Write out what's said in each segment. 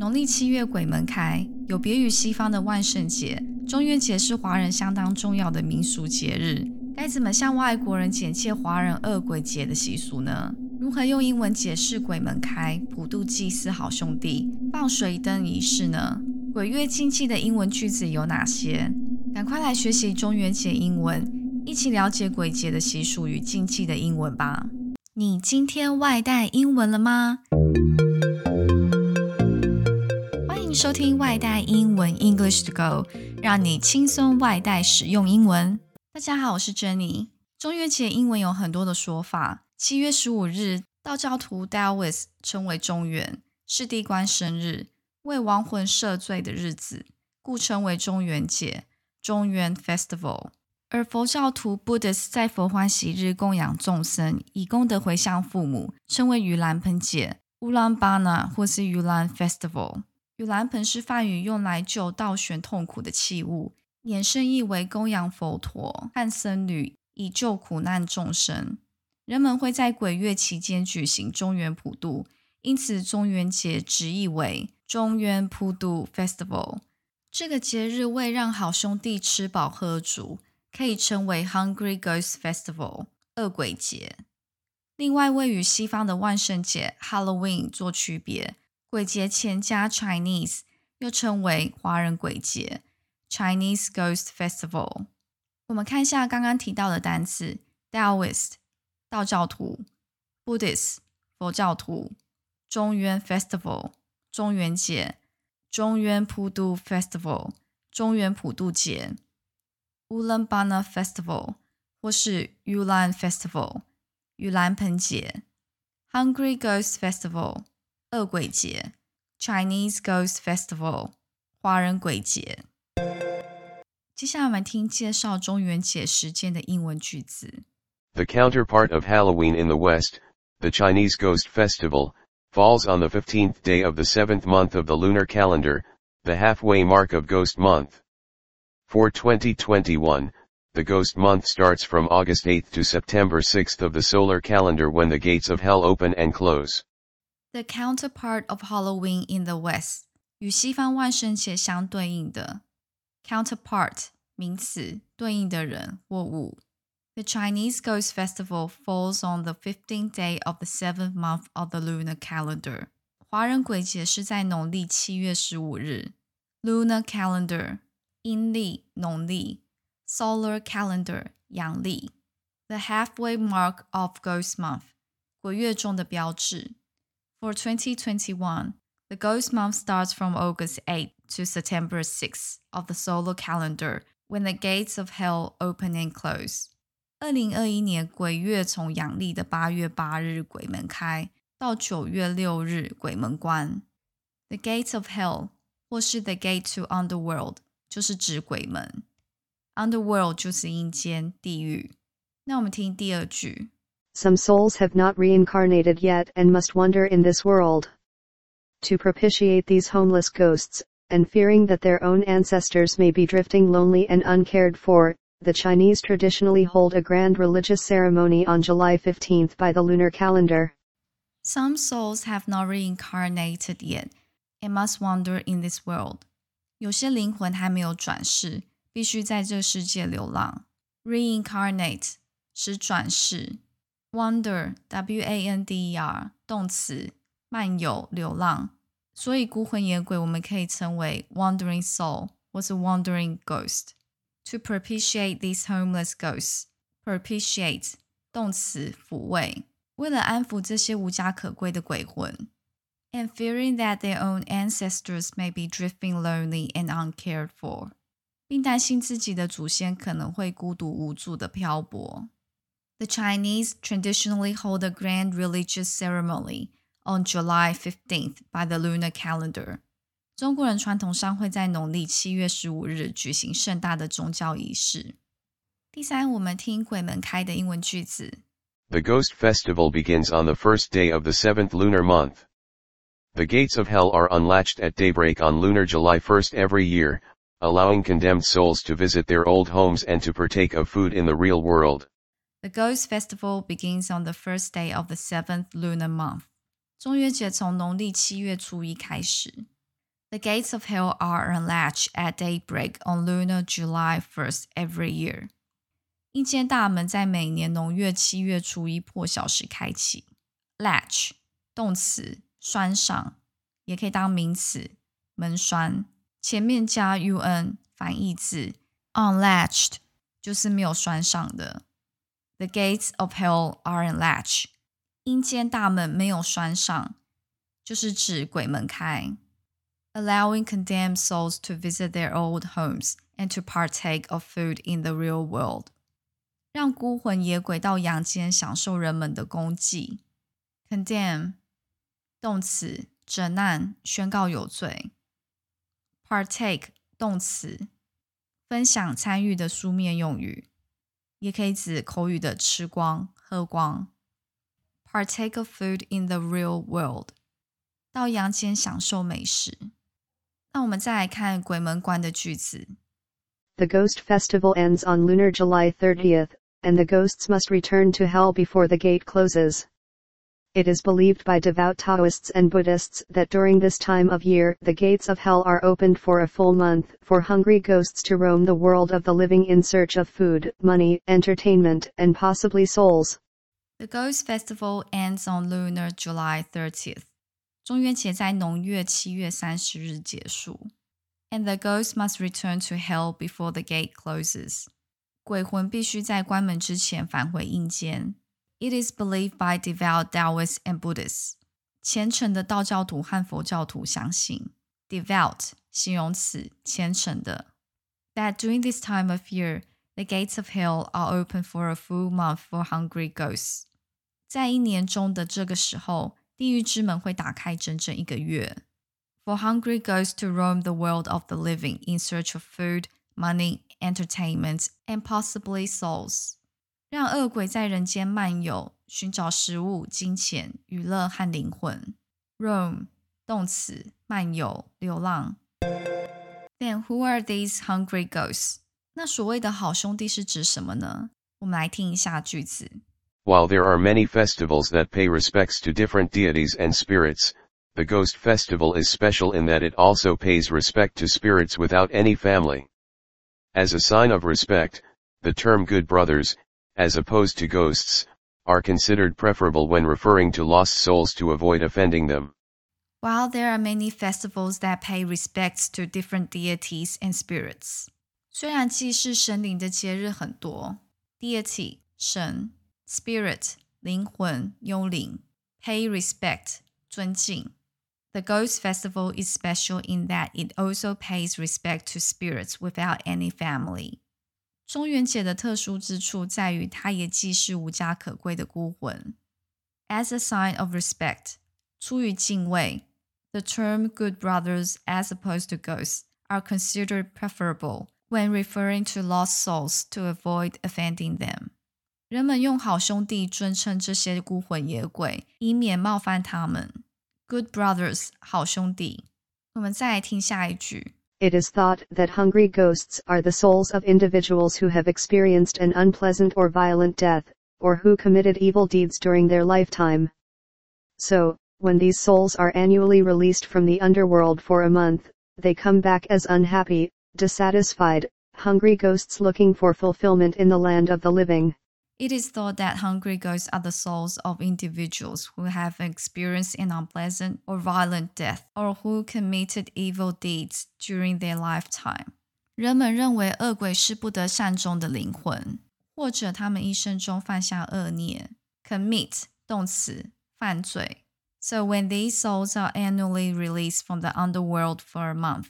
农历七月鬼门开，有别于西方的万圣节，中元节是华人相当重要的民俗节日。该怎么向外国人简介华人恶鬼节的习俗呢？如何用英文解释鬼门开、普渡祭祀好兄弟、放水灯仪式呢？鬼月禁忌的英文句子有哪些？赶快来学习中元节英文，一起了解鬼节的习俗与禁忌的英文吧！你今天外带英文了吗？收听外带英文 English to Go，让你轻松外带使用英文。大家好，我是 Jenny。中元节英文有很多的说法。七月十五日，道教徒 Taoist 称为中元，是地官生日，为亡魂赦罪的日子，故称为中元节（中元 Festival）。而佛教徒 Buddhists 在佛欢喜日供养众生，以功德回向父母，称为盂兰盆节 （Ulan Bana） 或是盂兰 Festival。盂兰盆是梵语，用来救倒悬痛苦的器物，衍生意为供养佛陀和僧侣，以救苦难众生。人们会在鬼月期间举行中元普渡，因此中元节直译为中元普渡 Festival。这个节日为让好兄弟吃饱喝足，可以称为 Hungry Ghost Festival（ 恶鬼节）。另外，为与西方的万圣节 Halloween 做区别。鬼节前加 Chinese，又称为华人鬼节 （Chinese Ghost Festival）。我们看一下刚刚提到的单词：Taoist（ 道教徒）、Buddhist（ 佛教徒）、中元 Festival（ 中元节）、中元普渡 Festival（ 中元普渡节）、Ulanbana Festival 或是 Yulan Festival（ 盂兰盆节）、Hungry Ghost Festival。恶鬼节 （Chinese Ghost Festival） 华人鬼节。接下来我们听介绍中元节时间的英文句子。The counterpart of Halloween in the West, the Chinese Ghost Festival, falls on the 15th day of the seventh month of the lunar calendar, the halfway mark of Ghost Month. For 2021, the Ghost Month starts from August 8th to September 6th of the solar calendar when the gates of hell open and close. The counterpart of Halloween in the West，与西方万圣节相对应的 counterpart 名词，对应的人或物。The Chinese Ghost Festival falls on the fifteenth day of the seventh month of the lunar calendar。华人鬼节是在农历七月十五日。Lunar calendar 阴历、农历，Solar calendar 阳历。The halfway mark of Ghost Month 鬼月中的标志。 For 2021, the Ghost Month starts from August 8 to September 6 of the solar calendar when the gates of hell open and close. 二零二一年鬼月从阳历的八月八日鬼门开，到九月六日鬼门关。The gates of hell 或是 the gate to underworld 就是指鬼门，underworld 就是阴间地狱。那我们听第二句。 some souls have not reincarnated yet and must wander in this world. To propitiate these homeless ghosts, and fearing that their own ancestors may be drifting lonely and uncared for, the Chinese traditionally hold a grand religious ceremony on July 15th by the lunar calendar. Some souls have not reincarnated yet and must wander in this world. 有些灵魂还没有转世，必须在这世界流浪。Reincarnate 是转世。 Wander, W-A-N-D-E-R，动词，漫游、流浪。所以孤魂野鬼我们可以称为 wandering soul 或是 wandering ghost。To propitiate these homeless ghosts, propitiate 动词，抚慰，为了安抚这些无家可归的鬼魂。And fearing that their own ancestors may be drifting lonely and uncared for，并担心自己的祖先可能会孤独无助的漂泊。 The Chinese traditionally hold a grand religious ceremony on July 15th by the lunar calendar. 中国人传统上会在农历七月十五日举行盛大的宗教仪式。第三，我们听鬼门开的英文句子。The Ghost Festival begins on the first day of the seventh lunar month. The gates of hell are unlatched at daybreak on lunar July 1st every year, allowing condemned souls to visit their old homes and to partake of food in the real world. The Ghost Festival begins on the first day of the seventh lunar month. 中元节从农历七月初一开始。 The gates of hell are unlatched at daybreak on lunar July 1st every year. 阴间大门在每年农月七月初一破晓时开启。Latch 动词，拴上，也可以当名词，门栓。前面加 un 反义字，unlatched 就是没有拴上的。 The gates of hell are unlatched. 阴间大门没有拴上，就是指鬼门开。Allowing condemned souls to visit their old homes and to partake of food in the real world. 让孤魂野鬼到阳间享受人们的功绩。Condemn 动词，整难，宣告有罪。Partake 动词，分享、参与的书面用语， 也可以指口语的吃光、喝光。Partake of food in the real world，到阳间享受美食。那我们再来看鬼门关的句子。The ghost festival ends on lunar July 30th, and the ghosts must return to hell before the gate closes. It is believed by devout Taoists and Buddhists that during this time of year the gates of hell are opened for a full month for hungry ghosts to roam the world of the living in search of food, money, entertainment, and possibly souls. The Ghost Festival ends on lunar July 30th. 中元节在农月七月三十日结束。And the ghost must return to hell before the gate closes. 鬼魂必须在关门之前返回阴间。 it is believed by devout Taoists and Buddhists. 虔诚的道教徒和佛教徒相信，devout 形容词，虔诚的。That during this time of year, the gates of hell are open for a full month for hungry ghosts. 在一年中的这个时候，地狱之门会打开整整一个月。For hungry ghosts to roam the world of the living in search of food, money, entertainment, and possibly souls. 让恶鬼在人间漫游，寻找食物、金钱、娱乐和灵魂。Roam 动词，漫游、流浪。Then who are these hungry ghosts？那所谓的好兄弟是指什么呢？我们来听一下句子。While there are many festivals that pay respects to different deities and spirits, the Ghost Festival is special in that it also pays respect to spirits without any family. As a sign of respect, the term good brothers, as opposed to ghosts, are considered preferable when referring to lost souls to avoid offending them. While there are many festivals that pay respects to different deities and spirits，虽然祭祀神灵的节日很多，deity 神，spirit 灵魂幽灵，pay respect 尊敬。The Ghost Festival is special in that it also pays respect to spirits without any family. 中元节的特殊之处在于，它也既是无家可归的孤魂。As a sign of respect，出于敬畏，the term "good brothers" as opposed to ghosts are considered preferable when referring to lost souls to avoid offending them。人们用好兄弟尊称这些孤魂野鬼，以免冒犯他们。Good brothers，好兄弟。我们再来听下一句。 It is thought that hungry ghosts are the souls of individuals who have experienced an unpleasant or violent death, or who committed evil deeds during their lifetime. So, when these souls are annually released from the underworld for a month, they come back as unhappy, dissatisfied, hungry ghosts looking for fulfillment in the land of the living. It is thought that hungry ghosts are the souls of individuals who have experienced an unpleasant or violent death or who committed evil deeds during their lifetime. 人们认为恶鬼是不得善终的灵魂，或者他们一生中犯下恶孽。Commit 动词，犯罪。So when these souls are annually released from the underworld for a month，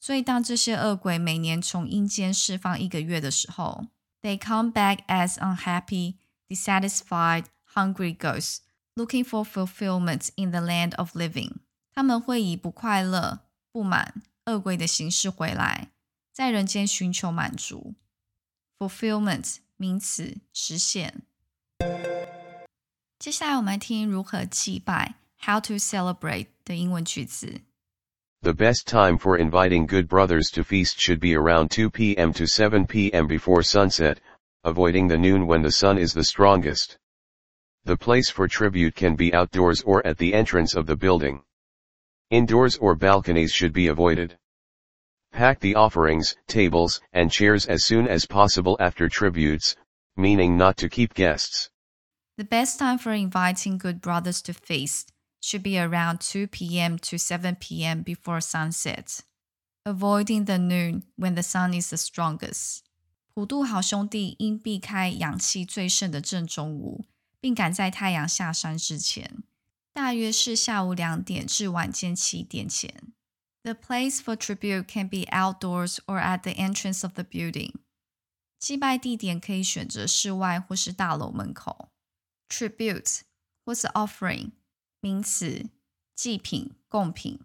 所以当这些恶鬼每年从阴间释放一个月的时候。 they come back as unhappy, dissatisfied, hungry ghosts, looking for fulfillment in the land of living. 他们会以不快乐、不满、恶鬼的形式回来，在人间寻求满足。Fulfillment 名词，实现。接下来我们来听如何祭拜 （How to celebrate） 的英文句子。 The best time for inviting good brothers to feast should be around 2 p.m. to 7 p.m. before sunset, avoiding the noon when the sun is the strongest. The place for tribute can be outdoors or at the entrance of the building. Indoors or balconies should be avoided. Pack the offerings, tables, and chairs as soon as possible after tributes, meaning not to keep guests. The best time for inviting good brothers to feast should be around 2 p.m. to 7 p.m. before sunset, avoiding the noon when the sun is the strongest. 普渡好兄弟应避开阳气最盛的正中午，并赶在太阳下山之前，大约是下午两点至晚间七点前。The place for tribute can be outdoors or at the entrance of the building. 祭拜地点可以选择室外或是大楼门口。Tribute 或是 offering 名词，祭品、贡品。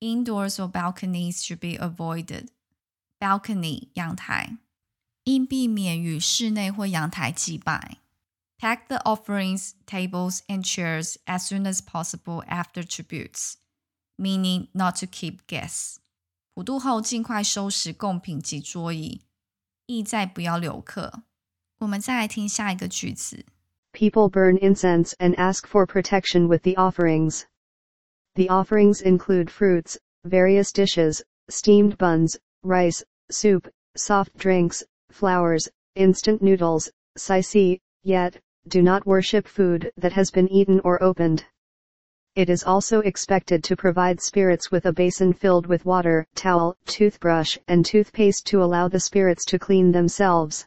Indoors or balconies should be avoided. Balcony 阳台，应避免于室内或阳台祭拜。Pack the offerings, tables, and chairs as soon as possible after tributes, meaning not to keep guests. 普渡后尽快收拾贡品及桌椅，意在不要留客。我们再来听下一个句子。 People burn incense and ask for protection with the offerings. The offerings include fruits, various dishes, steamed buns, rice, soup, soft drinks, flowers, instant noodles, sycee, yet, do not worship food that has been eaten or opened. It is also expected to provide spirits with a basin filled with water, towel, toothbrush, and toothpaste to allow the spirits to clean themselves.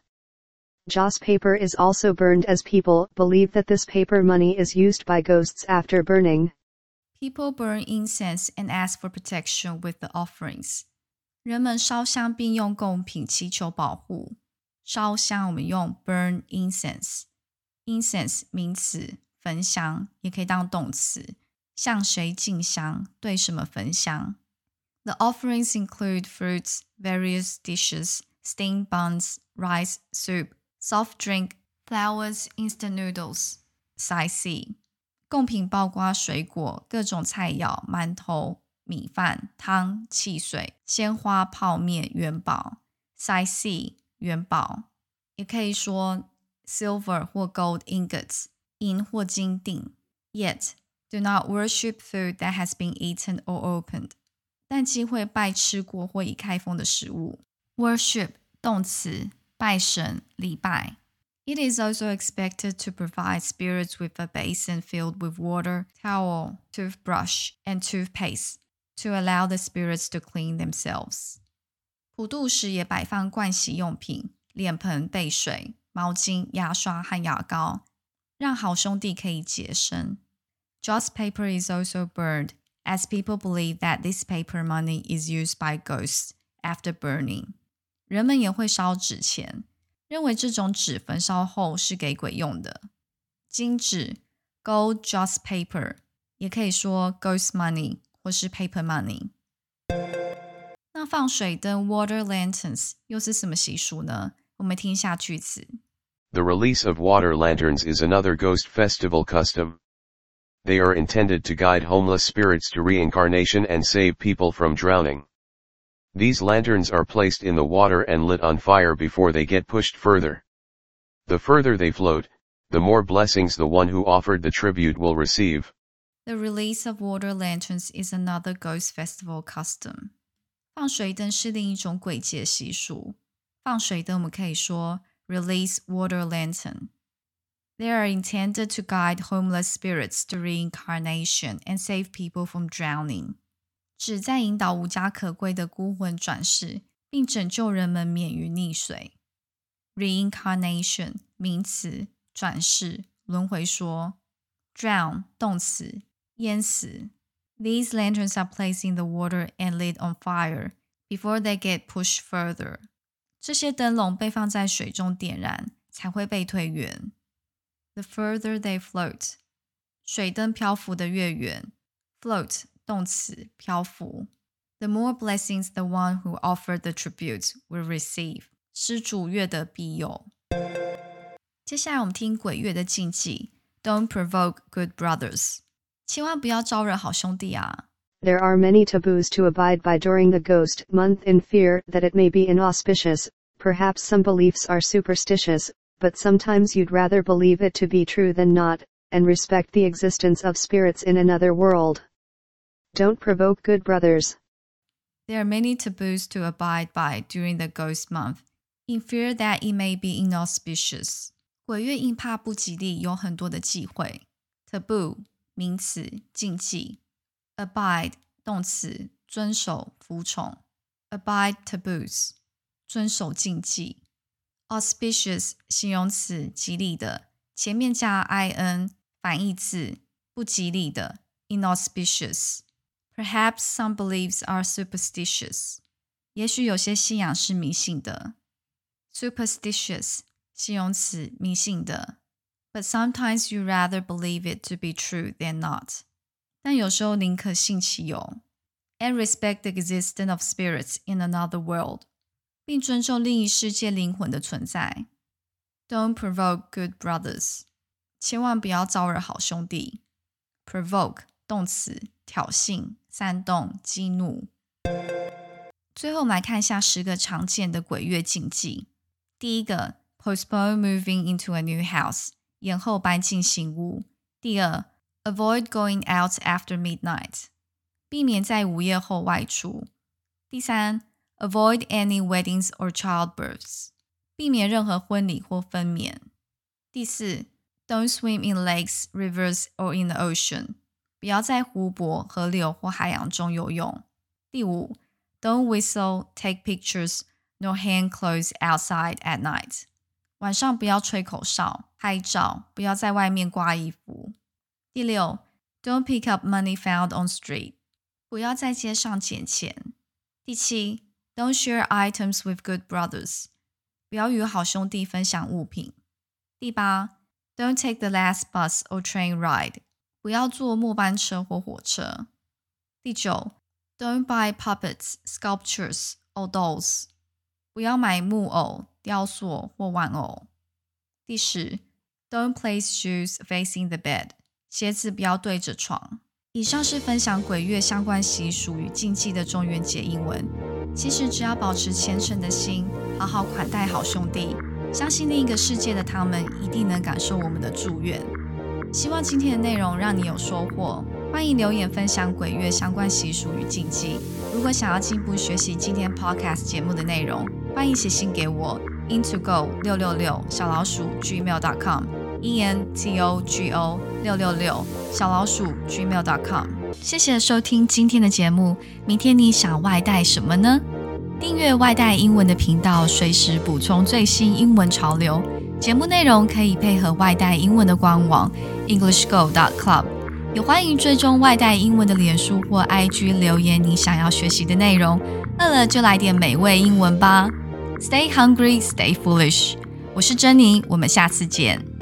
Joss paper is also burned as people believe that this paper money is used by ghosts after burning. People burn incense and ask for protection with the offerings. 人们烧香并用贡品祈求保护。烧香我们用 burn incense。incense 名词，焚香也可以当动词，向谁敬香，对什么焚香。The offerings include fruits, various dishes, steamed buns, rice, soup, soft drink, flowers, instant noodles. Sycee，贡品包括水果、各种菜肴、馒头、米饭、汤、汽水、鲜花、泡面、元宝。Sycee，元宝，也可以说 silver 或 gold ingots，银或金锭。Yet do not worship food that has been eaten or opened，但忌讳拜吃过或已开封的食物。Worship 动词。拜神礼拜。It is also expected to provide spirits with a basin filled with water, towel, toothbrush, and toothpaste to allow the spirits to clean themselves. 普渡时也摆放盥洗用品、脸盆备水、毛巾、牙刷和牙膏，让好兄弟可以洁身。Joss paper is also burned, as people believe that this paper money is used by ghosts after burning. 人们也会烧纸钱，认为这种纸焚烧后是给鬼用的。金纸 （gold joss paper） 也可以说 ghost money 或是 paper money。那放水灯 （water lanterns） 又是什么习俗呢？我们听一下句子：The release of water lanterns is another ghost festival custom. They are intended to guide homeless spirits to reincarnation and save people from drowning. These lanterns are placed in the water and lit on fire before they get pushed further. The further they float, the more blessings the one who offered the tribute will receive. The release of water lanterns is another ghost festival custom. 放水灯是另一种鬼节习俗。放水灯我们可以说 release water lantern. They are intended to guide homeless spirits to reincarnation and save people from drowning. 旨在引导无家可归的孤魂转世，并拯救人们免于溺水。Reincarnation 名词，转世、轮回说。Drown 动词，淹死。These lanterns are placed in the water and lit on fire before they get pushed further。这些灯笼被放在水中点燃，才会被推远。The further they float，水灯漂浮的越远。Float 动词漂浮。The more blessings the one who offered the tribute will receive，施主越得庇佑。接下来我们听鬼月的禁忌：Don't provoke good brothers，千万不要招惹好兄弟啊。There are many taboos to abide by during the ghost month in fear that it may be inauspicious. Perhaps some beliefs are superstitious, but sometimes you'd rather believe it to be true than not, and respect the existence of spirits in another world. Don't provoke good brothers. There are many taboos to abide by during the ghost month, in fear that it may be inauspicious. 鬼月因怕不吉利，有很多的忌讳。Taboo 名词，禁忌。Abide 动词，遵守、服从。Abide taboos 遵守禁忌。Auspicious 形容词，吉利的，前面加 in，反义字，不吉利的。Inauspicious。 Perhaps some beliefs are superstitious. 也许有些信仰是迷信的。Superstitious 形容词，迷信的。But sometimes you rather believe it to be true than not. 但有时候宁可信其有。And respect the existence of spirits in another world. 并尊重另一世界灵魂的存在。Don't provoke good brothers. 千万不要招惹好兄弟。Provoke 动词，挑衅。煽动、激怒。最后，我们来看一下十个常见的鬼月禁忌。第一个，postpone moving into a new house，延后搬进新屋。第二，avoid going out after midnight，避免在午夜后外出。第三，avoid any weddings or childbirths，避免任何婚礼或分娩。第四，don't swim in lakes, rivers or in the ocean。 不要在湖泊、河流或海洋中游泳。第五，Don't whistle, take pictures, nor hang clothes outside at night。晚上不要吹口哨、拍照，不要在外面挂衣服。第六，Don't pick up money found on street。不要在街上捡钱。第七，Don't share items with good brothers。不要与好兄弟分享物品。第八，Don't take the last bus or train ride。 不要坐末班车或火车。第九，Don't buy puppets, sculptures or dolls。不要买木偶、雕塑或玩偶。第十，Don't place shoes facing the bed。鞋子不要对着床。以上是分享鬼月相关习俗与禁忌的中元节英文。其实只要保持虔诚的心，好好款待好兄弟，相信另一个世界的他们一定能感受我们的祝愿。希望今天的内容让你有收获，欢迎留言分享鬼月相关习俗与禁忌。如果想要进一步学习今天 podcast 节目的内容，欢迎写信给我 into go 六六六小老鼠 gmail dot com e n t o g o 六六六小老鼠 gmail dot com。谢谢收听今天的节目，明天你想外带什么呢？订阅外带英文的频道，随时补充最新英文潮流。节目内容可以配合外带英文的官网 EnglishGo.Club，也欢迎追踪外带英文的脸书或 IG 留言你想要学习的内容。饿了就来点美味英文吧！Stay hungry, stay foolish。我是珍妮，我们下次见。